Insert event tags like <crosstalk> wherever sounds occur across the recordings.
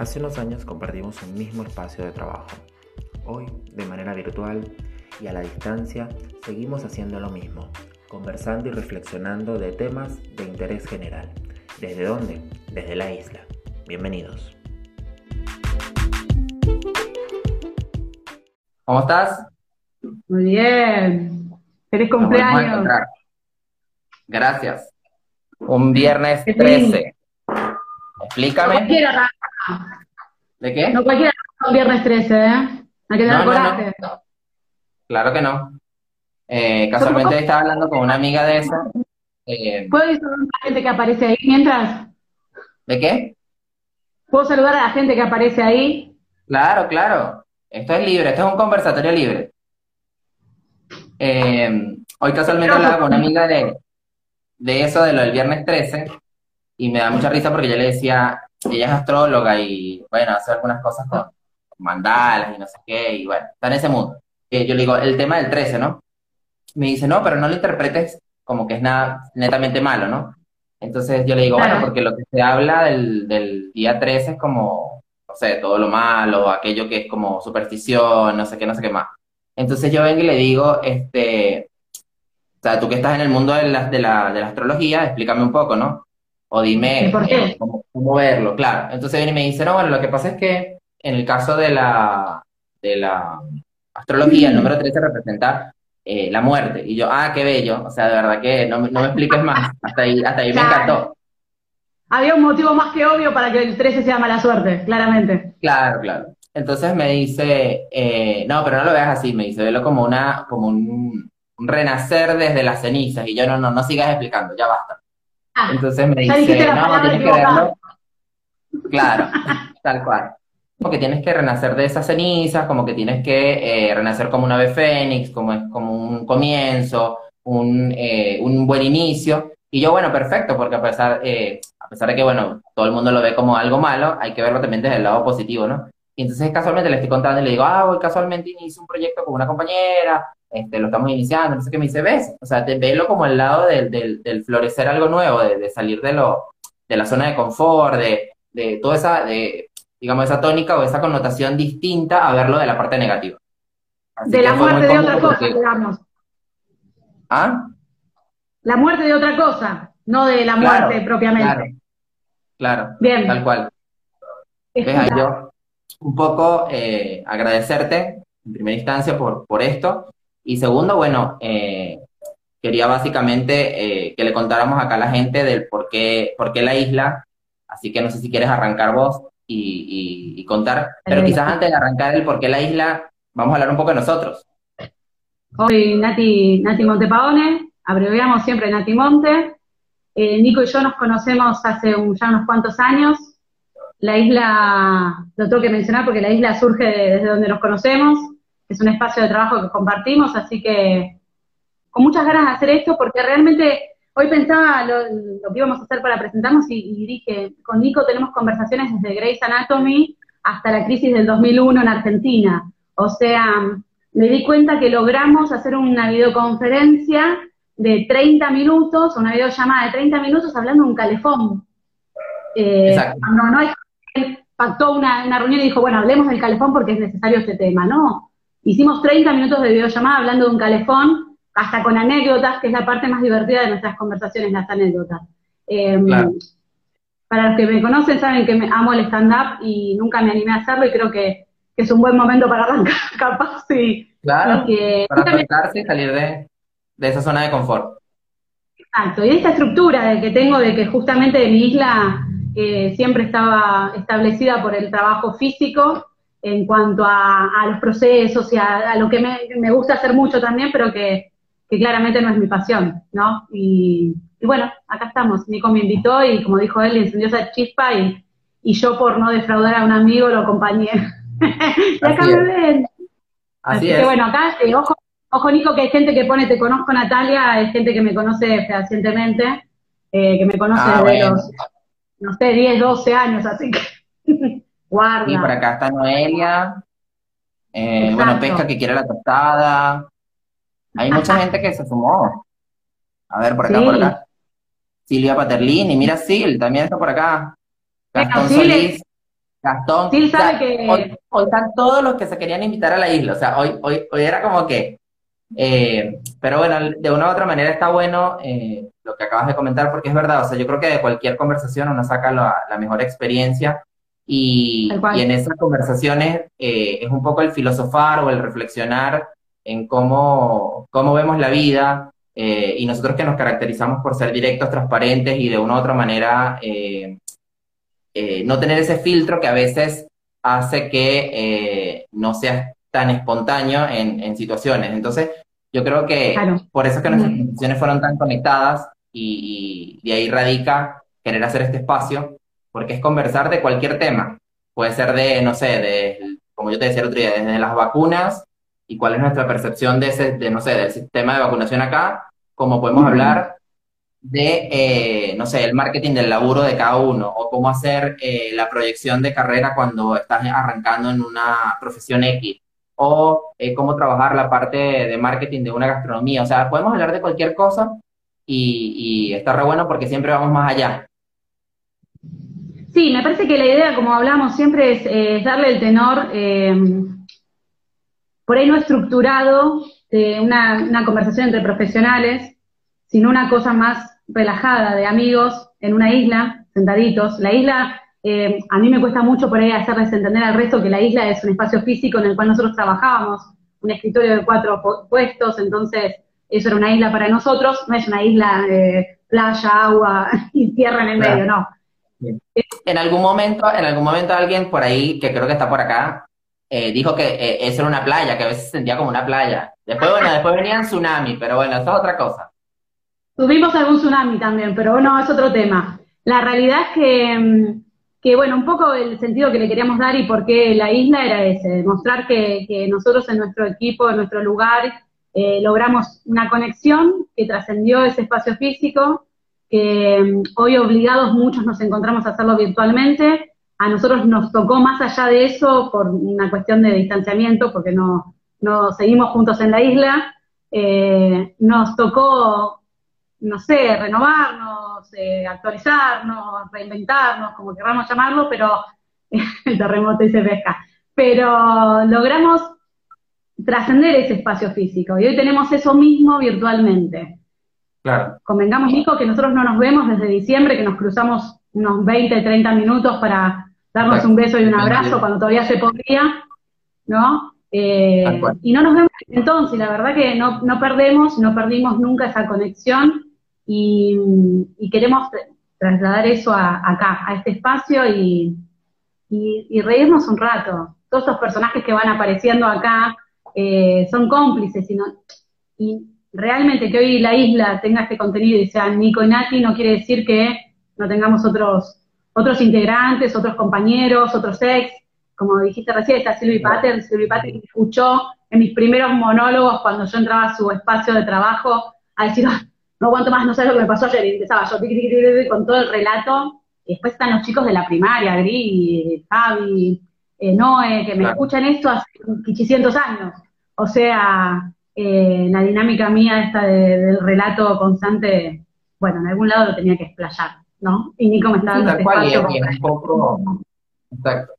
Hace unos años compartimos un mismo espacio de trabajo. Hoy, de manera virtual y a la distancia, seguimos haciendo lo mismo, conversando y reflexionando de temas de interés general. ¿Desde dónde? Desde la isla. Bienvenidos. ¿Cómo estás? Muy bien. Feliz cumpleaños. Gracias. Un viernes Qué lindo. 13. No Explícame. ¿De qué? no cualquiera un viernes 13, ¿eh? Hay que tener No, no, coraje. no. Claro que no. Eh, casualmente estaba hablando con una amiga de esa. Eh, ¿Puedo ir saludando a la gente que aparece ahí mientras? ¿de qué? ¿Puedo saludar a la gente que aparece ahí? Claro, claro. Esto es libre, esto es un conversatorio libre. Eh, hoy casualmente hablaba con una amiga de, de eso, de lo del viernes 13, y me da mucha risa porque yo le decía, ella es astróloga y, bueno, hace algunas cosas con mandalas y no sé qué, y bueno, está en ese mundo. Yo le digo, el tema del 13, ¿no? Me dice, no, pero no lo interpretes como que es nada netamente malo, ¿no? Entonces yo le digo, Claro. bueno, porque lo que se habla del, del día 13 es como, no sé, todo lo malo, aquello que es como superstición, no sé qué, no sé qué más. Entonces yo vengo y le digo, este, o sea, tú que estás en el mundo de la, de la, de la astrología, explícame un poco, ¿no? O dime ¿Y por qué? eh, cómo, cómo verlo, claro. Entonces viene y me dice, no, bueno, lo que pasa es que en el caso de la, de la astrología, el número 13 representa eh, la muerte. Y yo, ah, qué bello. O sea, de verdad que no, me- no me expliques más. Hasta ahí, hasta ahí me encantó. Había un motivo más que obvio para que el 13 sea mala suerte, claramente. Claro, claro. Entonces me dice, eh, no, pero no lo veas así, me dice, velo como una, como un, un renacer desde las cenizas. Y yo, no, no, no sigas explicando, ya basta. Ah, Entonces me dice, no, tienes que verlo. Claro, <laughs> tal cual. Como que tienes que renacer de esas cenizas, como que tienes que eh, renacer como un ave fénix, como es como un comienzo, un, eh, un buen inicio. Y yo, bueno, perfecto, porque a pesar, eh, a pesar de que, bueno, todo el mundo lo ve como algo malo, hay que verlo también desde el lado positivo, ¿no? Y entonces casualmente le estoy contando y le digo, ah, hoy casualmente inicio un proyecto con una compañera, este, lo estamos iniciando, no sé qué me dice, ves, o sea, te velo como el lado del, del, del florecer algo nuevo, de, de salir de lo, de la zona de confort, de, de toda esa, de, digamos, esa tónica o esa connotación distinta a verlo de la parte negativa. Así de la muerte de otra cosa, porque- digamos. ¿Ah? La muerte de otra cosa, no de la Claro, muerte propiamente. Claro, claro, Bien. tal cual. Ves, yo un poco eh, agradecerte en primera instancia por, por esto y segundo, bueno, eh, quería básicamente eh, que le contáramos acá a la gente del por qué, por qué la isla, así que no sé si quieres arrancar vos y, y- y contar, pero quizás antes de arrancar el por qué la isla, vamos a hablar un poco de nosotros. Soy Nati, Nati Montepaone, abreviamos siempre Nati Monte. Eh, Nico y yo nos conocemos hace un- ya unos cuantos años. La isla, lo tengo que mencionar porque la isla surge de- desde donde nos conocemos. Es un espacio de trabajo que compartimos, así que con muchas ganas de hacer esto porque realmente hoy pensaba lo, lo que íbamos a hacer para presentarnos y, y dije, con Nico tenemos conversaciones desde Grey's Anatomy hasta la crisis del 2001 en Argentina. O sea, me di cuenta que logramos hacer una videoconferencia de 30 minutos, una videollamada de 30 minutos hablando de un calefón. Eh, Exacto. no, no hay pactó una, una reunión y dijo, bueno, hablemos del calefón porque es necesario este tema, ¿no? Hicimos 30 minutos de videollamada hablando de un calefón, hasta con anécdotas, que es la parte más divertida de nuestras conversaciones, las anécdotas. Eh, Claro. Para los que me conocen saben que me amo el stand-up y nunca me animé a hacerlo y creo que, que es un buen momento para arrancar, <laughs> capaz, y, Claro, que para soltarse y salir de, de esa zona de confort. Exacto, y esta estructura de que tengo de que justamente mi isla eh, siempre estaba establecida por el trabajo físico en cuanto a, a los procesos y a, a lo que me, me gusta hacer mucho también, pero que, que claramente no es mi pasión, ¿no? Y, y bueno, acá estamos. Nico me invitó y como dijo él, le encendió esa chispa y, y yo por no defraudar a un amigo lo acompañé. <laughs> y acá Así me ven. Así Así es. que bueno, acá, eh, ojo, ojo Nico, que hay gente que pone Te conozco Natalia, hay gente que me conoce fehacientemente, eh, que me conoce Ah, desde bueno. los, no sé, 10, 12 años, así que <laughs> guarda. Y por acá está Noelia. Eh, bueno, Pesca que quiere la tostada. Hay mucha gente que se sumó. A ver, por acá, Sí. por acá. Silvia Paterlini, mira Sil, también está por acá. Gastón Sil Solís. Gastón, Sí, sabe que- hoy, hoy están todos los que se querían invitar a la isla, o sea, hoy, hoy, hoy era como que, eh, pero bueno, de una u otra manera está bueno eh, lo que acabas de comentar, porque es verdad, o sea, yo creo que de cualquier conversación uno saca la, la mejor experiencia y, en esas conversaciones eh, es un poco el filosofar o el reflexionar en cómo, cómo vemos la vida eh, y nosotros que nos caracterizamos por ser directos, transparentes y de una u otra manera eh, no tener ese filtro que a veces hace que no seas tan espontáneo en, en situaciones. Entonces, yo creo que Claro. por eso es que nuestras conversaciones fueron tan conectadas y, y de ahí radica querer hacer este espacio, porque es conversar de cualquier tema. Puede ser de, no sé, de, como yo te decía el otro día, desde las vacunas y cuál es nuestra percepción de ese, de, no sé, del sistema de vacunación acá, como podemos hablar de, eh, no sé, el marketing del laburo de cada uno, o cómo hacer eh, la proyección de carrera cuando estás arrancando en una profesión X, o eh, cómo trabajar la parte de marketing de una gastronomía. O sea, podemos hablar de cualquier cosa y, y está re bueno porque siempre vamos más allá. Sí, me parece que la idea, como hablamos siempre, es, eh, es darle el tenor, eh, por ahí no estructurado, de una, una conversación entre profesionales, sino una cosa más relajada de amigos en una isla, sentaditos. La isla, eh, a mí me cuesta mucho por ahí hacerles entender al resto que la isla es un espacio físico en el cual nosotros trabajábamos, un escritorio de cuatro pu- puestos, entonces eso era una isla para nosotros, no es una isla de playa, agua <laughs> y tierra en el Claro. medio, no. En algún momento, en algún momento alguien por ahí, que creo que está por acá, eh, dijo que eh, eso era una playa, que a veces se sentía como una playa. Después, bueno, después venían tsunami, pero bueno, eso es otra cosa. Tuvimos algún tsunami también, pero no, es otro tema. La realidad es que, mm, que, bueno, un poco el sentido que le queríamos dar y por qué la isla era ese, demostrar que, que nosotros en nuestro equipo, en nuestro lugar, eh, logramos una conexión que trascendió ese espacio físico, que mm, hoy obligados muchos nos encontramos a hacerlo virtualmente. A nosotros nos tocó más allá de eso por una cuestión de distanciamiento, porque no, no seguimos juntos en la isla. Eh, nos tocó no sé, renovarnos, eh, actualizarnos, reinventarnos, como queramos llamarlo, pero <laughs> el terremoto y se pesca. Pero logramos trascender ese espacio físico y hoy tenemos eso mismo virtualmente. Claro. Convengamos, Nico, que nosotros no nos vemos desde diciembre, que nos cruzamos unos 20, 30 minutos para darnos Exacto. un beso y un abrazo cuando todavía se podía, ¿no? Eh, y no nos vemos desde entonces, la verdad que no, no perdemos, no perdimos nunca esa conexión y, y queremos tra- trasladar eso a- acá, a este espacio y, y, y reírnos un rato. Todos estos personajes que van apareciendo acá eh, son cómplices y, no- y realmente que hoy la isla tenga este contenido y sean Nico y Nati no quiere decir que no tengamos otros otros integrantes, otros compañeros, otros ex. Como dijiste recién, está Silvi Pater. Silvi Pater me escuchó en mis primeros monólogos cuando yo entraba a su espacio de trabajo a decir, "Ah, no aguanto más, no sabes lo que me pasó ayer. Y empezaba yo con todo el relato. Y después están los chicos de la primaria, Gris, Javi, eh, Noé, que me Claro. escuchan esto hace 500 años. O sea, eh, la dinámica mía esta de- del relato constante, bueno, en algún lado lo tenía que explayar, ¿no? Y Nico me está Sí, dando este cual, espacio y un poco- Exacto.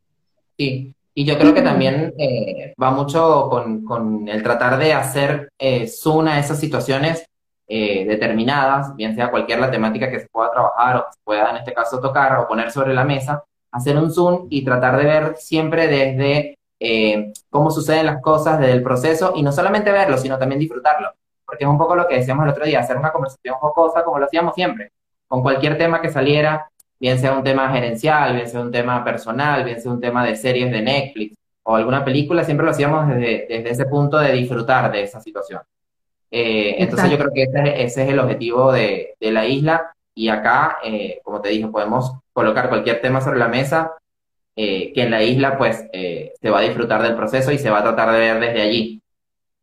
Sí. Y yo creo que también eh, va mucho con, con el tratar de hacer eh, zoom a esas situaciones eh, determinadas, bien sea cualquier la temática que se pueda trabajar o que se pueda en este caso tocar o poner sobre la mesa, hacer un zoom y tratar de ver siempre desde eh, cómo suceden las cosas, desde el proceso, y no solamente verlo, sino también disfrutarlo. Porque es un poco lo que decíamos el otro día, hacer una conversación jocosa como lo hacíamos siempre, con cualquier tema que saliera, bien sea un tema gerencial, bien sea un tema personal, bien sea un tema de series de Netflix o alguna película, siempre lo hacíamos desde, desde ese punto de disfrutar de esa situación. Eh, entonces yo creo que ese, es- ese es el objetivo de, de la isla y acá, eh, como te dije, podemos colocar cualquier tema sobre la mesa eh, que en la isla pues eh, se va a disfrutar del proceso y se va a tratar de ver desde allí.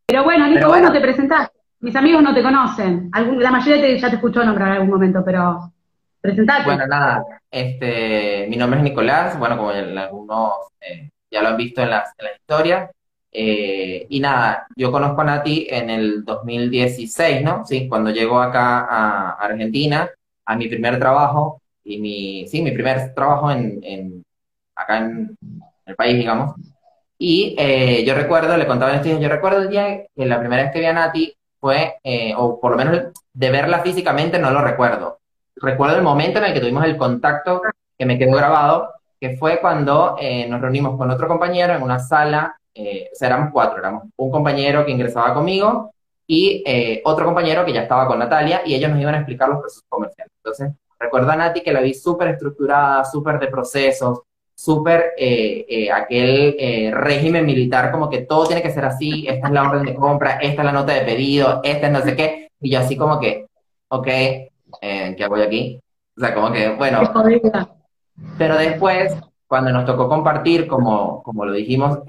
Pero bueno, Nico, Pero vos bueno. no te presentaste. Mis amigos no te conocen. Algún- la mayoría te- ya te escuchó nombrar en algún momento, pero presentate. Bueno, nada, este, mi nombre es Nicolás, bueno, como algunos eh, ya lo han visto en las, en las historias, eh, y nada, yo conozco a Nati en el 2016, ¿no? Sí, cuando llego acá a Argentina, a mi primer trabajo, y mi, sí, mi primer trabajo en, en- acá en el país, digamos. Y eh, yo recuerdo, le contaba en este yo recuerdo el día que la primera vez que vi a Nati fue, eh, o por lo menos de verla físicamente no lo recuerdo. Recuerdo el momento en el que tuvimos el contacto que me quedó grabado, que fue cuando eh, nos reunimos con otro compañero en una sala, o sea, éramos cuatro, éramos un compañero que ingresaba conmigo y otro compañero que ya estaba con Natalia y ellos nos iban a explicar los procesos comerciales. Entonces, recuerdo a Nati que la vi súper estructurada, súper de procesos, súper eh, eh, aquel eh, régimen militar, como que todo tiene que ser así, esta es la orden de compra, esta es la nota de pedido, esta es no sé qué, y yo así como que, ok, ¿qué hago yo aquí? O sea, como que, bueno, pero después, cuando nos tocó compartir, como, como lo dijimos,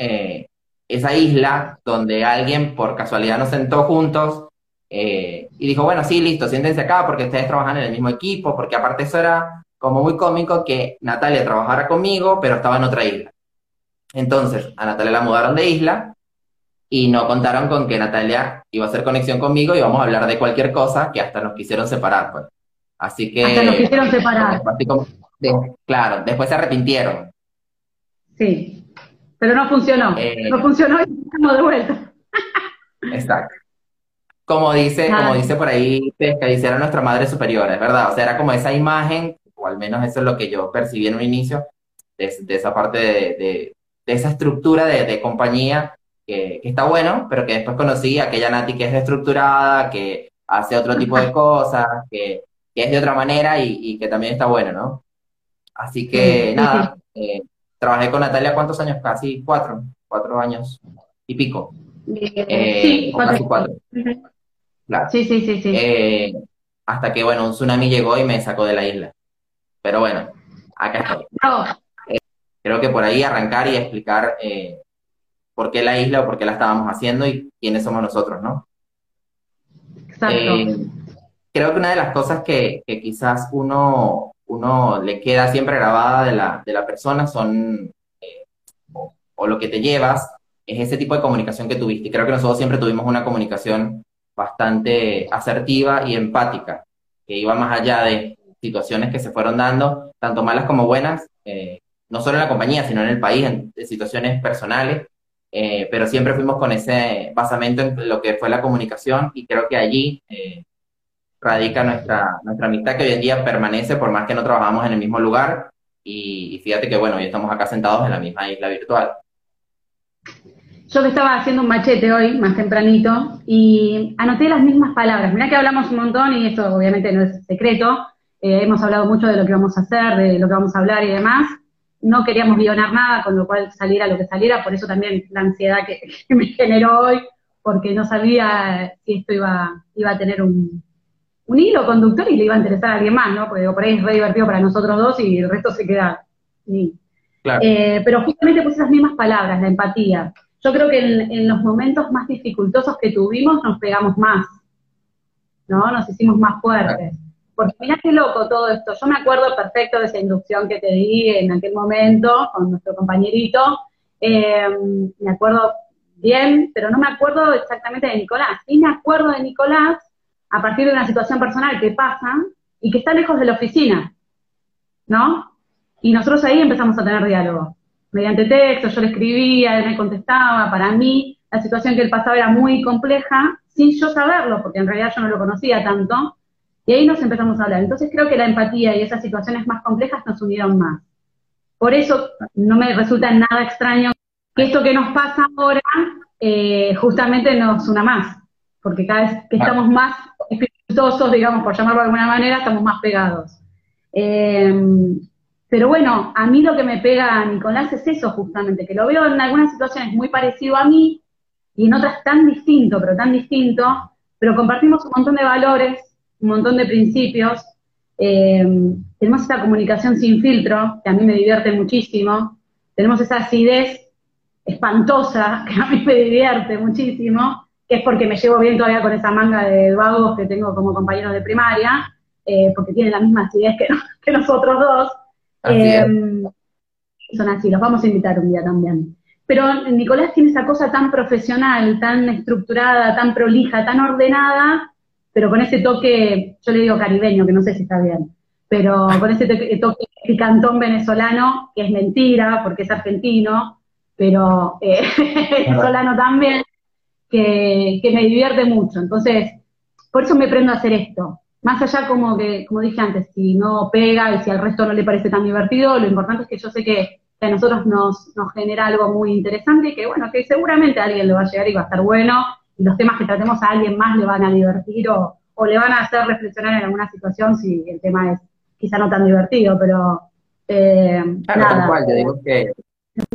esa isla donde alguien por casualidad nos sentó juntos y dijo, bueno, sí, listo, siéntense acá porque ustedes trabajan en el mismo equipo, porque aparte eso era como muy cómico que Natalia trabajara conmigo, pero estaba en otra isla. Entonces, a Natalia la mudaron de isla y no contaron con que Natalia iba a hacer conexión conmigo y vamos a hablar de cualquier cosa que hasta nos quisieron separar, pues. Así que... Hasta nos quisieron <laughs> separar. claro, después se arrepintieron. Sí, pero no funcionó. Eh, no funcionó y estamos de vuelta. <laughs> Exacto. Como dice, como dice por ahí, que dice nuestra madre superior, es verdad. O sea, era como esa imagen al menos eso es lo que yo percibí en un inicio, de, esa parte de, esa estructura de, compañía que, está bueno, pero que después conocí aquella Nati que es estructurada, que hace otro tipo de cosas, que, es de otra manera y, que también está bueno, ¿no? Así que <laughs> nada, eh, trabajé con Natalia cuántos años, casi cuatro, cuatro años y pico. Eh, sí, cuatro. Sí, sí, sí, sí. Eh, hasta que, bueno, un tsunami llegó y me sacó de la isla. Pero bueno, acá estoy. Eh, creo que por ahí arrancar y explicar eh, por qué la isla o por qué la estábamos haciendo y quiénes somos nosotros, ¿no? Exacto. Eh, creo que una de las cosas que, quizás uno, uno le queda siempre grabada de la, de la persona son, o, o, lo que te llevas, es ese tipo de comunicación que tuviste. Creo que nosotros siempre tuvimos una comunicación bastante asertiva y empática, que iba más allá de situaciones que se fueron dando, tanto malas como buenas, eh, no solo en la compañía, sino en el país, en, situaciones personales, eh, pero siempre fuimos con ese basamento en lo que fue la comunicación y creo que allí eh, radica nuestra, nuestra amistad que hoy en día permanece por más que no trabajamos en el mismo lugar y, fíjate que bueno, hoy estamos acá sentados en la misma isla virtual. Yo que estaba haciendo un machete hoy, más tempranito, y anoté las mismas palabras. Mirá que hablamos un montón y esto obviamente no es secreto, eh, hemos hablado mucho de lo que vamos a hacer, de lo que vamos a hablar y demás. No queríamos guionar nada, con lo cual saliera lo que saliera, por eso también la ansiedad que, <laughs> me generó hoy, porque no sabía si esto iba, iba a tener un, hilo conductor y le iba a interesar a alguien más, ¿no? Porque por ahí es re divertido para nosotros dos y el resto se queda. Eh, pero justamente puse esas mismas palabras, la empatía. Yo creo que en, en, los momentos más dificultosos que tuvimos nos pegamos más, ¿no? Nos hicimos más fuertes. Porque mira qué loco todo esto. Yo me acuerdo perfecto de esa inducción que te di en aquel momento con nuestro compañerito. Em, me acuerdo bien, pero no me acuerdo exactamente de Nicolás. Sí me acuerdo de Nicolás a partir de una situación personal que pasa y que está lejos de la oficina, ¿no? Y nosotros ahí empezamos a tener diálogo. Mediante texto, yo le escribía, él me contestaba. Para mí, la situación que él pasaba era muy compleja, sin yo saberlo, porque en realidad yo no lo conocía tanto. Y ahí nos empezamos a hablar. Entonces creo que la empatía y esas situaciones más complejas nos unieron más. Por eso no me resulta nada extraño que esto que nos pasa ahora eh, justamente nos una más. Porque cada vez que estamos más espirituosos, digamos, por llamarlo de alguna manera, estamos más pegados. Eh, pero bueno, a mí lo que me pega a Nicolás es eso justamente, que lo veo en algunas situaciones muy parecido a mí y en otras tan distinto, pero tan distinto, pero compartimos un montón de valores un montón de principios. Eh, tenemos esta comunicación sin filtro, que a mí me divierte muchísimo. Tenemos esa acidez espantosa, <laughs> que a mí me divierte muchísimo, que es porque me llevo bien todavía con esa manga de vagos que tengo como compañeros de primaria, eh, porque tienen la misma acidez que, <laughs> nosotros dos. Eh, son así, los vamos a invitar un día también. Pero Nicolás tiene esa cosa tan profesional, tan estructurada, tan prolija, tan ordenada, pero con ese toque, yo le digo caribeño, que no sé si está bien, pero con ese toque picantón venezolano, que es mentira, porque es argentino, pero eh, <laughs> venezolano también, que, me divierte mucho. Entonces, por eso me prendo a hacer esto. Más allá como que, como dije antes, si no pega y si al resto no le parece tan divertido, lo importante es que yo sé que, a nosotros nos, nos genera algo muy interesante y que bueno, que seguramente a alguien le va a llegar y va a estar bueno, y los temas que tratemos a alguien más le van a divertir o, o le van a hacer reflexionar en alguna situación si el tema es quizá no tan divertido, pero eh, claro, nada. Cual, yo digo que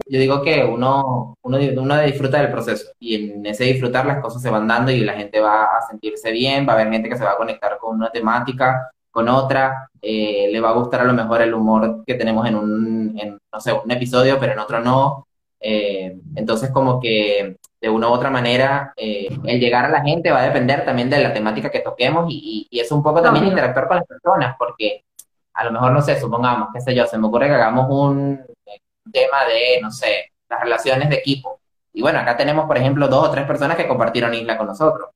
yo digo que uno, uno, uno disfruta del proceso y en ese disfrutar las cosas se van dando y la gente va a sentirse bien, va a haber gente que se va a conectar con una temática, con otra, eh, le va a gustar a lo mejor el humor que tenemos en un, en, no sé, un episodio, pero en otro no. Eh, entonces como que de una u otra manera eh, el llegar a la gente va a depender también de la temática que toquemos y, y, es un poco también interactuar con las personas, porque a lo mejor, no sé, supongamos, qué sé yo, se me ocurre que hagamos un, tema de, no sé, las relaciones de equipo. Y bueno, acá tenemos, por ejemplo, dos o tres personas que compartieron isla con nosotros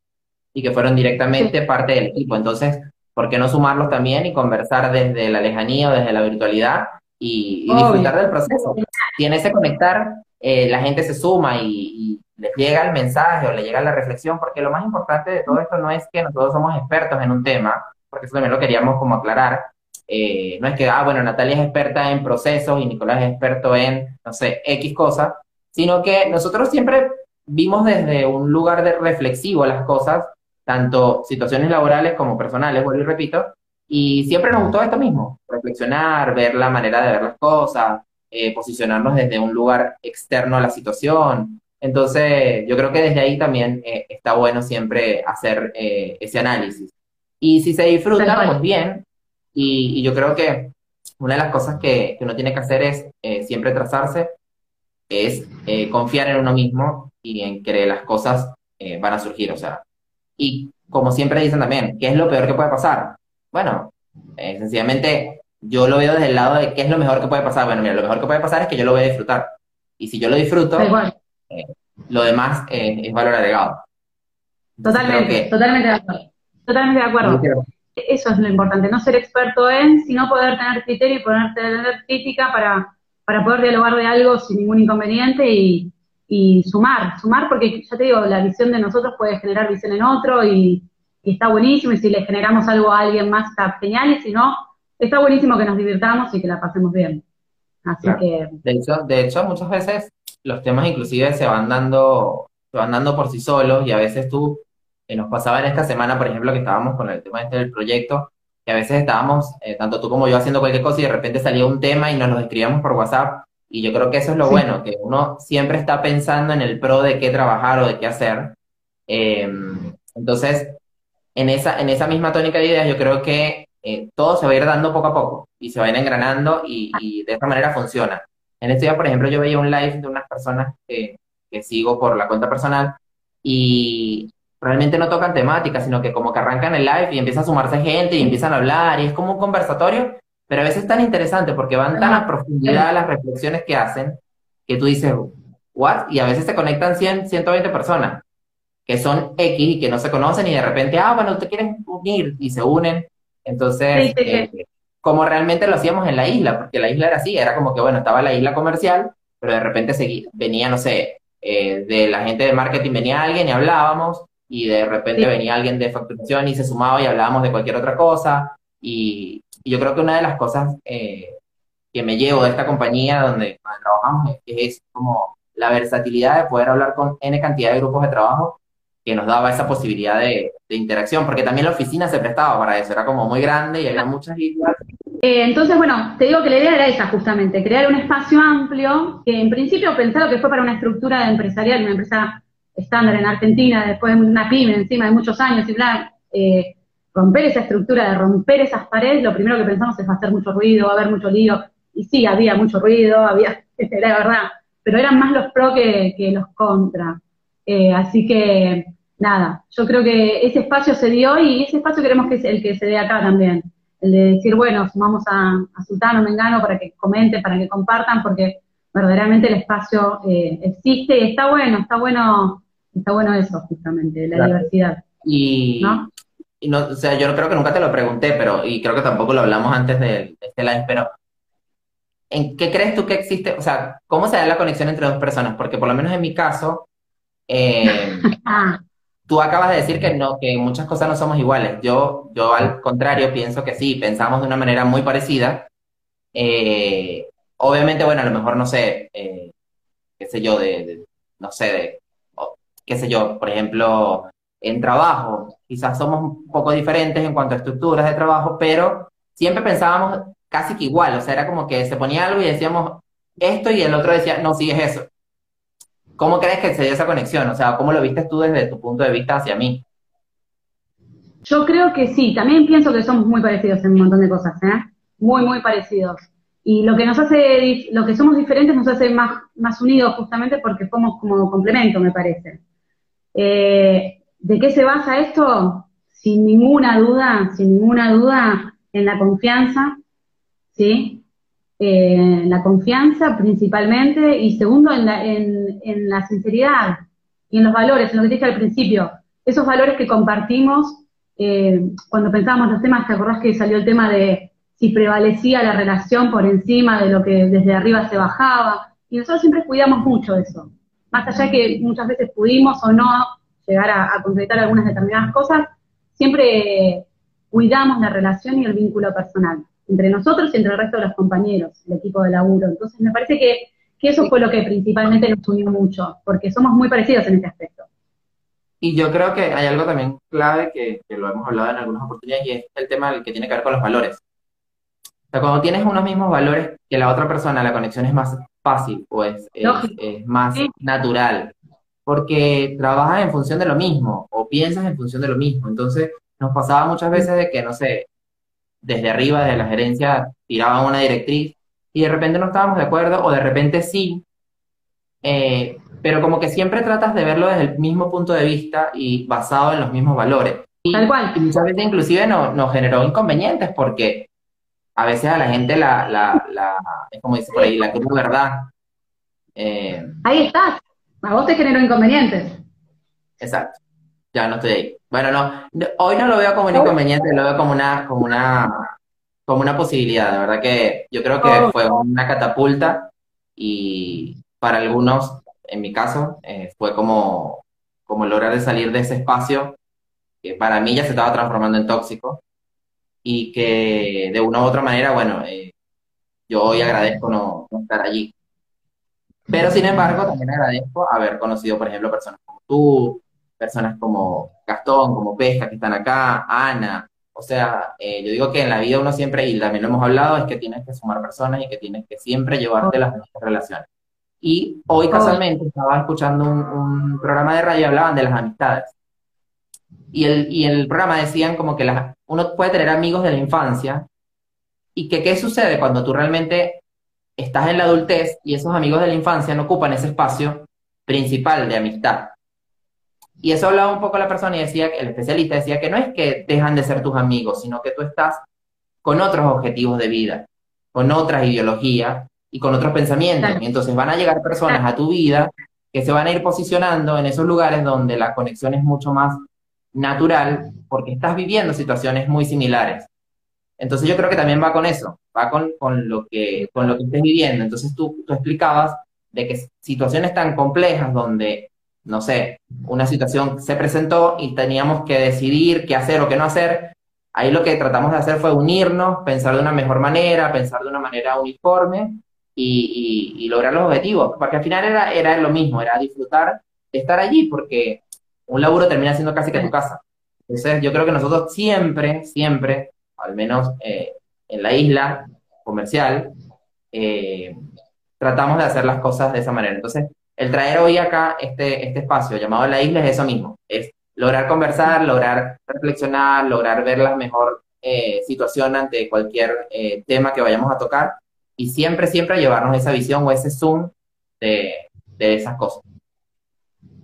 y que fueron directamente parte del equipo. Entonces, ¿por qué no sumarlos también y conversar desde la lejanía o desde la virtualidad y, disfrutar del proceso? Si en ese conectar eh, la gente se suma y, les llega el mensaje o le llega la reflexión, porque lo más importante de todo esto no es que nosotros somos expertos en un tema, porque eso también lo queríamos como aclarar, eh, no es que, ah, bueno, Natalia es experta en procesos y Nicolás es experto en, no sé, X cosas, sino que nosotros siempre vimos desde un lugar de reflexivo las cosas, tanto situaciones laborales como personales, vuelvo y repito, y siempre nos gustó esto mismo, reflexionar, ver la manera de ver las cosas, eh, posicionarnos desde un lugar externo a la situación. Entonces, yo creo que desde ahí también eh, está bueno siempre hacer ese análisis. Y si se disfruta, pues bien, y, yo creo que una de las cosas que, uno tiene que hacer es eh, siempre trazarse, es eh, confiar en uno mismo y en que las cosas eh, van a surgir. O sea, y como siempre dicen también, ¿qué es lo peor que puede pasar? Bueno, sencillamente yo lo veo desde el lado de qué es lo mejor que puede pasar. Bueno, mira, lo mejor que puede pasar es que yo lo voy a disfrutar. Y si yo lo disfruto, lo demás es valor agregado. Totalmente, totalmente de acuerdo. Totalmente de acuerdo eso es lo importante, no ser experto en, sino poder tener criterio y poder tener crítica para, para poder dialogar de algo sin ningún inconveniente y, sumar, sumar porque ya te digo, la visión de nosotros puede generar visión en otro y, está buenísimo y si le generamos algo a alguien más está genial y si no, está buenísimo que nos divirtamos y que la pasemos bien. Así que... De hecho, de hecho, muchas veces los temas inclusive se van dando, se van dando por sí solos y a veces tú que nos pasaba en esta semana, por ejemplo, que estábamos con el tema este del proyecto, que a veces estábamos, eh, tanto tú como yo, haciendo cualquier cosa y de repente salía un tema y nos lo escribíamos por WhatsApp. Y yo creo que eso es lo bueno, que uno siempre está pensando en el pro de qué trabajar o de qué hacer. Em, entonces, en esa, en esa misma tónica de ideas, yo creo que eh, todo se va a ir dando poco a poco y se va a ir engranando y, y de esta manera funciona. En este día, por ejemplo, yo veía un live de unas personas que, que sigo por la cuenta personal y realmente no tocan temáticas, sino que como que arrancan el live y empieza a sumarse gente y empiezan a hablar y es como un conversatorio, pero a veces es tan interesante porque van tan a profundidad las reflexiones que hacen que tú dices, ¿what? Y a veces se conectan 100, 120 personas que son X y que no se conocen y de repente, ah, bueno, ustedes quieren unir y se unen. Entonces, eh, como realmente lo hacíamos en la isla, porque la isla era así, era como que, bueno, estaba la isla comercial, pero de repente seguía, venía, no sé, eh, de la gente de marketing venía alguien y hablábamos, y de repente venía alguien de facturación y se sumaba y hablábamos de cualquier otra cosa. Y, yo creo que una de las cosas eh, que me llevo de esta compañía donde, trabajamos es, como la versatilidad de poder hablar con N cantidad de grupos de trabajo que nos daba esa posibilidad de, interacción, porque también la oficina se prestaba para eso, era como muy grande y había muchas islas. Eh, entonces, bueno, te digo que la idea era esa justamente, crear un espacio amplio, que en principio pensado que fue para una estructura empresarial, una empresa estándar en Argentina, después de una pyme encima de muchos años y bla, eh, romper esa estructura, de romper esas paredes, lo primero que pensamos es hacer mucho ruido, va a haber mucho lío. Y sí, había mucho ruido, <laughs> había, era verdad, pero eran más los pro que, los contra. Eh, así que, nada, yo creo que ese espacio se dio y ese espacio queremos que es el que se dé acá también. El de decir, bueno, sumamos a, a Sultano, Mengano para que comenten, para que compartan, porque verdaderamente el espacio eh, existe y está bueno, está bueno Está bueno eso, justamente, la diversidad. Y, y no, o sea, yo creo que nunca te lo pregunté, pero, y creo que tampoco lo hablamos antes de, este live, pero ¿en qué crees tú que existe? O sea, ¿cómo se da la conexión entre dos personas? Porque por lo menos en mi caso, eh, <laughs> ah. Tú acabas de decir que no, que muchas cosas no somos iguales. Yo, yo al contrario pienso que sí, pensamos de una manera muy parecida. Eh, obviamente, bueno, a lo mejor no sé, eh, qué sé yo, de, no sé, de, qué sé yo, por ejemplo, en trabajo, quizás somos un poco diferentes en cuanto a estructuras de trabajo, pero siempre pensábamos casi que igual, o sea, era como que se ponía algo y decíamos esto y el otro decía, no, sí es eso. ¿Cómo crees que se dio esa conexión? O sea, ¿cómo lo viste tú desde tu punto de vista hacia mí? Yo creo que sí, también pienso que somos muy parecidos en un montón de cosas, ¿eh? Muy, muy parecidos. Y lo que nos hace, lo que somos diferentes nos hace más, más unidos justamente porque somos como complemento, me parece. Eh, ¿De qué se basa esto? Sin ninguna duda, sin ninguna duda, en la confianza, ¿sí? Eh, la confianza principalmente, y segundo, en la, en, la sinceridad y en los valores, en lo que dije al principio, esos valores que compartimos eh, cuando pensábamos los temas, ¿te acordás que salió el tema de si prevalecía la relación por encima de lo que desde arriba se bajaba? Y nosotros siempre cuidamos mucho eso. Más allá de que muchas veces pudimos o no llegar a, concretar algunas determinadas cosas, siempre cuidamos la relación y el vínculo personal entre nosotros y entre el resto de los compañeros, el equipo de laburo. Entonces, me parece que, eso fue lo que principalmente nos unió mucho, porque somos muy parecidos en este aspecto. Y yo creo que hay algo también clave que, lo hemos hablado en algunas oportunidades y es el tema que tiene que ver con los valores. O sea, cuando tienes unos mismos valores que la otra persona, la conexión es más fácil o es, más natural porque trabajas en función de lo mismo o piensas en función de lo mismo. Entonces, nos pasaba muchas veces de que, no sé, desde arriba, de la gerencia, tiraban una directriz y de repente no estábamos de acuerdo o de repente sí, eh, pero como que siempre tratas de verlo desde el mismo punto de vista y basado en los mismos valores. Y, Tal cual. Y muchas veces inclusive nos generó inconvenientes porque a veces a la gente la, la, la es como dice por ahí, la cruz verdad. Eh, ahí estás. A vos te generó inconvenientes. Exacto. Ya no estoy ahí. Bueno, no, hoy no lo veo como un oh. inconveniente, lo veo como una, como una, como una posibilidad. De verdad que yo creo que oh. fue una catapulta y para algunos, en mi caso, eh, fue como, como lograr de salir de ese espacio que para mí ya se estaba transformando en tóxico y que de una u otra manera, bueno, eh, yo hoy agradezco no estar allí. Pero sin embargo, también agradezco haber conocido, por ejemplo, personas como tú, personas como Gastón, como Pesca, que están acá, Ana. O sea, eh, yo digo que en la vida uno siempre, y también lo hemos hablado, es que tienes que sumar personas y que tienes que siempre llevarte las mejores relaciones. Y hoy casualmente estaba escuchando un, programa de radio y hablaban de las amistades. Y el, y el programa decían como que las, uno puede tener amigos de la infancia y que qué sucede cuando tú realmente estás en la adultez y esos amigos de la infancia no ocupan ese espacio principal de amistad. Y eso hablaba un poco la persona y decía, el especialista decía que no es que dejan de ser tus amigos, sino que tú estás con otros objetivos de vida, con otras ideologías y con otros pensamientos. Y entonces van a llegar personas a tu vida que se van a ir posicionando en esos lugares donde la conexión es mucho más natural porque estás viviendo situaciones muy similares. Entonces yo creo que también va con eso, va con, lo, que, con lo que estés viviendo. Entonces tú, tú explicabas de que situaciones tan complejas donde, no sé, una situación se presentó y teníamos que decidir qué hacer o qué no hacer, ahí lo que tratamos de hacer fue unirnos, pensar de una mejor manera, pensar de una manera uniforme y, lograr los objetivos, porque al final era, era lo mismo, era disfrutar de estar allí, porque un laburo termina siendo casi que tu casa. Entonces yo creo que nosotros siempre, siempre al menos eh, en la isla comercial, eh, tratamos de hacer las cosas de esa manera. Entonces, el traer hoy acá este, este espacio llamado la isla es eso mismo, es lograr conversar, lograr reflexionar, lograr ver la mejor eh, situación ante cualquier tema que vayamos a tocar y siempre, siempre llevarnos esa visión o ese zoom de, de esas cosas.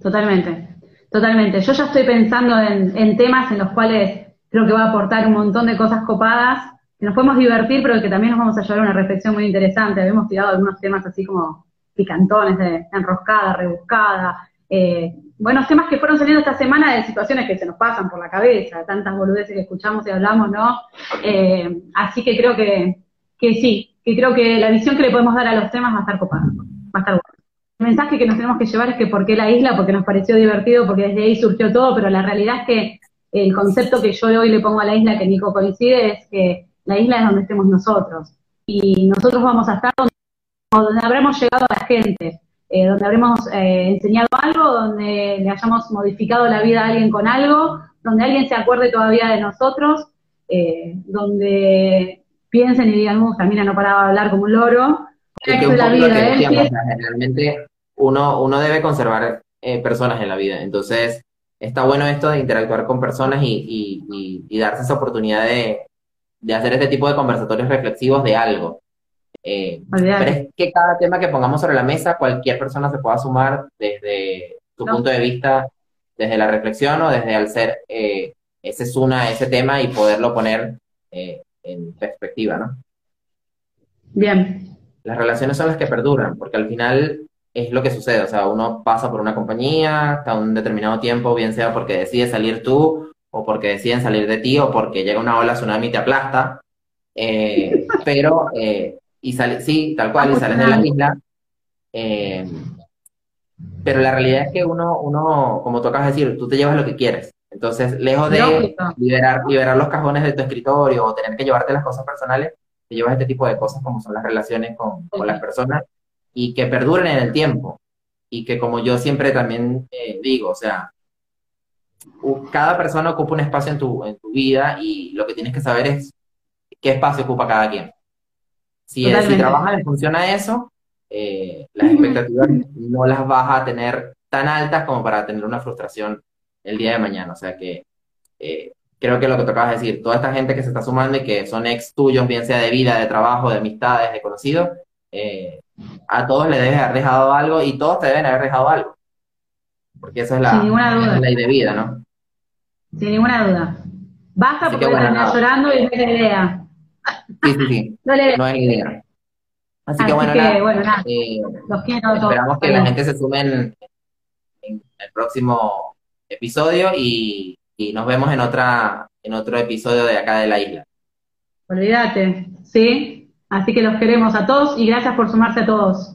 Totalmente, totalmente. Yo ya estoy pensando en, en temas en los cuales creo que va a aportar un montón de cosas copadas, que nos podemos divertir, pero que también nos vamos a llevar a una reflexión muy interesante. Habíamos tirado algunos temas así como picantones, de enroscada, rebuscada, eh, buenos temas que fueron saliendo esta semana de situaciones que se nos pasan por la cabeza, tantas boludeces que escuchamos y hablamos, ¿no? Eh, así que creo que, que sí, que creo que la visión que le podemos dar a los temas va a estar copada, va a estar bueno. El mensaje que nos tenemos que llevar es que por qué la isla, porque nos pareció divertido, porque desde ahí surgió todo, pero la realidad es que el concepto que yo hoy le pongo a la isla, que Nico coincide, es que la isla es donde estemos nosotros. Y nosotros vamos a estar donde, donde habremos llegado a la gente, eh, donde habremos eh, enseñado algo, donde le hayamos modificado la vida a alguien con algo, donde alguien se acuerde todavía de nosotros, eh, donde piensen y digan, uh, Tamina no paraba de hablar como un loro. Es que un poco lo que decíamos, generalmente uno, uno debe conservar personas en la vida, entonces está bueno esto de interactuar con personas y, y, darse esa oportunidad de, de, hacer este tipo de conversatorios reflexivos de algo. Eh, pero es que cada tema que pongamos sobre la mesa, cualquier persona se pueda sumar desde su punto de vista, desde la reflexión o desde al ser eh, ese suna, ese tema y poderlo poner eh, en perspectiva, ¿no? Bien. Las relaciones son las que perduran, porque al final es lo que sucede, o sea, uno pasa por una compañía hasta un determinado tiempo, bien sea porque decides salir tú, o porque deciden salir de ti, o porque llega una ola tsunami y te aplasta, <laughs> pero y sale, sí, tal cual, y sales de la isla. Eh, pero la realidad es que uno, uno, como tú acabas de decir, tú te llevas lo que quieres. Entonces, lejos de liberar, liberar los cajones de tu escritorio o tener que llevarte las cosas personales, te llevas este tipo de cosas como son las relaciones con, con las personas y que perduren en el tiempo. Y que como yo siempre también eh, digo, o sea, cada persona ocupa un espacio en tu, en tu vida y lo que tienes que saber es qué espacio ocupa cada quien. Si, si trabajas en función a eso, eh, las expectativas no las vas a tener tan altas como para tener una frustración el día de mañana. O sea que eh, creo que lo que tocabas decir, toda esta gente que se está sumando y que son ex tuyos, bien sea de vida, de trabajo, de amistades, de conocidos, eh, a todos les debes haber dejado algo y todos te deben haber dejado algo. Porque esa es la, ley de vida, ¿no? Sin ninguna duda. Basta porque bueno, terminar llorando y la idea. Sí, sí, sí. no, es idea. Así, que bueno, nada, eh, esperamos que la gente se sume en, el próximo episodio y, y, nos vemos en otra en otro episodio de acá de la isla. Olvídate, sí. Así que los queremos a todos y gracias por sumarse a todos.